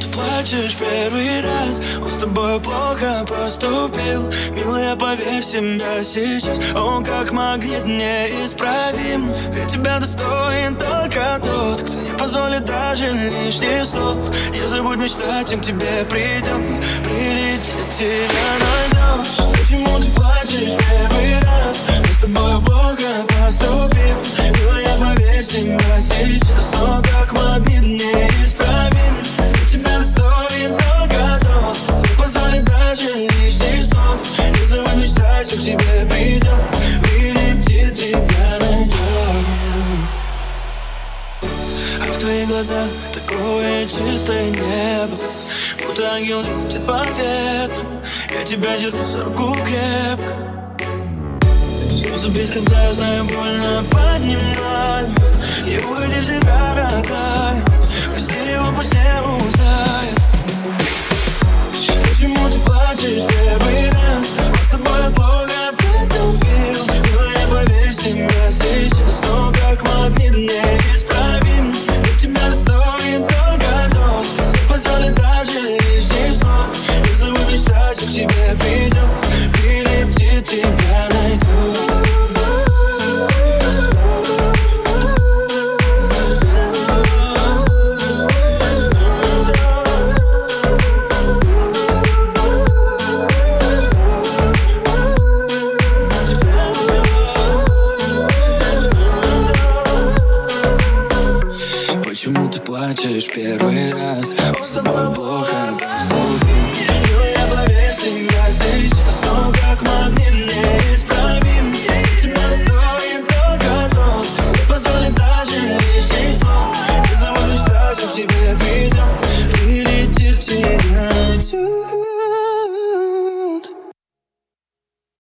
ты плачешь первый раз? Он с тобой плохо поступил. Милая, поверь в себя сейчас. Он как магнит неисправим. Ведь тебя достоин только тот Кто не позволит даже лишних слов. Не забудь мечтать, к тебе придет Прилетит, тебя найдешь к тебе придет Прилетит, тебя найдет а в твоих глазах такое чистое небо Будто ангел летит по ветру. Я тебя держу за руку крепко. Слезы без конца, я знаю, больно поднимаю тебе придет Прилетит, тебя найдет Почему ты плачешь первый раз? Он с тобой плохо поступил